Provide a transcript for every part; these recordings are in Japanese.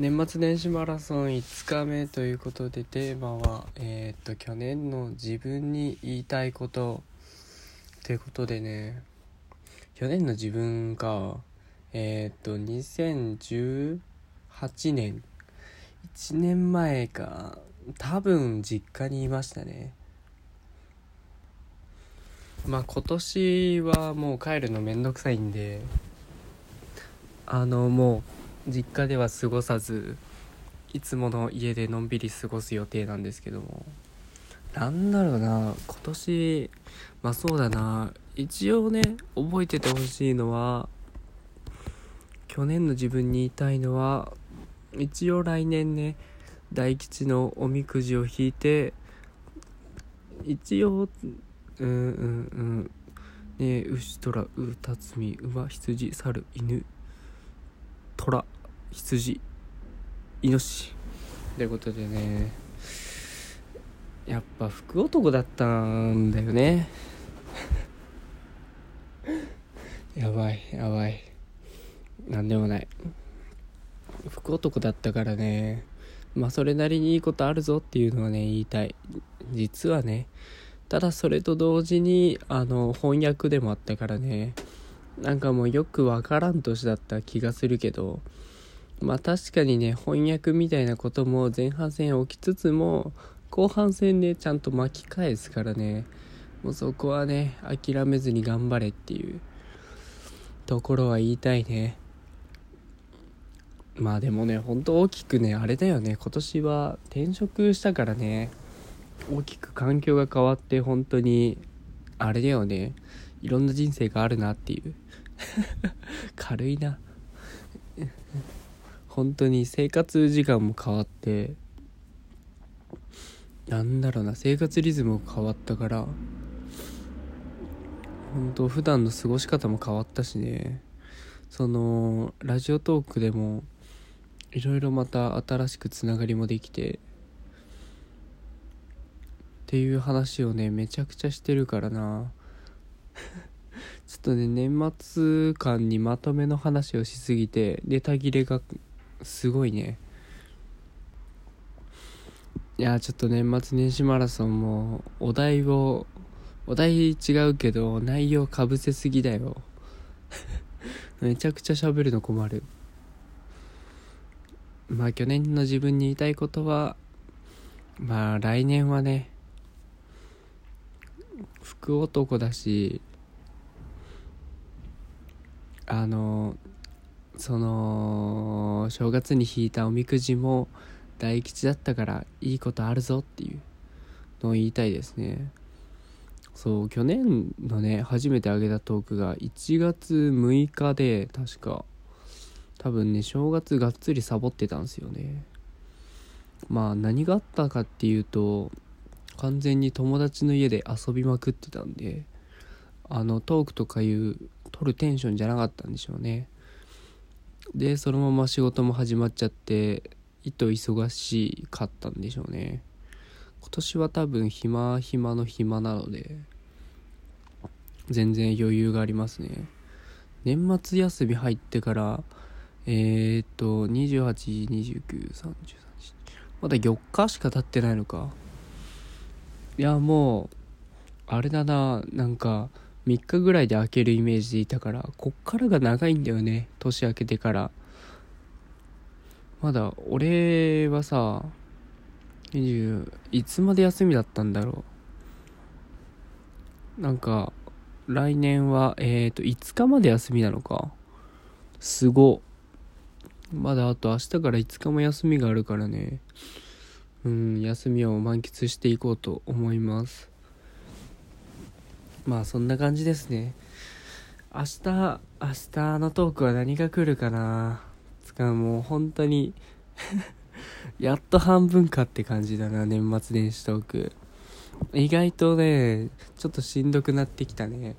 年末年始マラソン5日目ということでテーマはえー、っと去年の自分に言いたいことということでね。去年の自分がえー、っと2018年。1年前か多分実家にいましたね。まあ今年はもう帰るのめんどくさいんであのもう実家では過ごさずいつもの家でのんびり過ごす予定なんですけども。なんだろうな今年まあそうだな。一応ね覚えててほしいのは去年の自分に言いたいのは一応来年ね大吉のおみくじを引いて一応うんうんうん。ね牛虎うたつみ馬羊猿犬虎。羊。イノシシ。ということでね。やっぱ福男だったんだよね。やばいやばい。なんでもない。福男だったからね。まあそれなりにいいことあるぞっていうのはね言いたい。実はね。ただそれと同時にあの翻訳でもあったからね。なんかもうよくわからん年だった気がするけど。まあ確かにね翻訳みたいなことも前半戦起きつつも後半戦でちゃんと巻き返すからね。もうそこはね諦めずに頑張れっていうところは言いたいね。まあでもねほんと大きくねあれだよね。今年は転職したからね。大きく環境が変わって本当にあれだよね。いろんな人生があるなっていう。軽いな。本当に生活時間も変わってなんだろうな生活リズムも変わったから本当普段の過ごし方も変わったしね。そのラジオトークでもいろいろまた新しくつながりもできてっていう話をねめちゃくちゃしてるからな。ちょっとね年末間にまとめの話をしすぎてネタ切れがすごいね。いやちょっと年末年始マラソンもお題をお題違うけど内容かぶせすぎだよ。めちゃくちゃ喋るの困る。まあ去年の自分に言いたいことはまあ来年はね福男だしあのその正月に引いたおみくじも大吉だったからいいことあるぞっていうのを言いたいですね。そう去年のね初めてあげたトークが1月6日で確か。多分ね正月がっつりサボってたんですよね。まあ何があったかっていうと完全に友達の家で遊びまくってたんであのトークとかいう撮るテンションじゃなかったんでしょうね。でそのまま仕事も始まっちゃっていと忙しかったんでしょうね。今年は多分暇暇の暇なので全然余裕がありますね。年末休み入ってからえー、っと282930まだ4日しか経ってないのか。いやもうあれだななんか3日ぐらいで開けるイメージでいたからこっからが長いんだよね年明けてから。まだ俺はさ20いつまで休みだったんだろう。なんか来年はえっ、ー、と5日まで休みなのか。すご。まだあと明日から5日も休みがあるからね。うん休みを満喫していこうと思います。まあそんな感じですね。明日明日のトークは何が来るかな。つかもう本当に やっと半分かって感じだな年末年始トーク。意外とねちょっとしんどくなってきたね。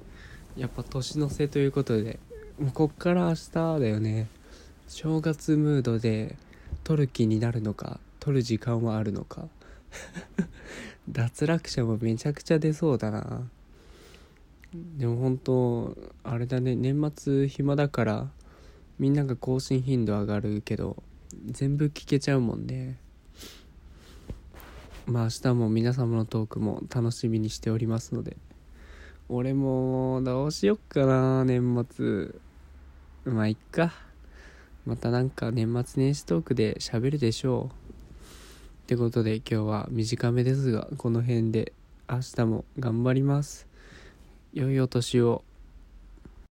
やっぱ年の瀬ということで。もうこっから明日だよね。正月ムードで撮る気になるのか撮る時間はあるのか。脱落者もめちゃくちゃ出そうだな。でも本当あれだね年末暇だからみんなが更新頻度上がるけど全部聞けちゃうもんね。まあ明日も皆様のトークも楽しみにしておりますので俺もどうしよっかな年末。まあいっか。またなんか年末年始トークで喋るでしょう。ってことで今日は短めですがこの辺で明日も頑張ります。良いお年を。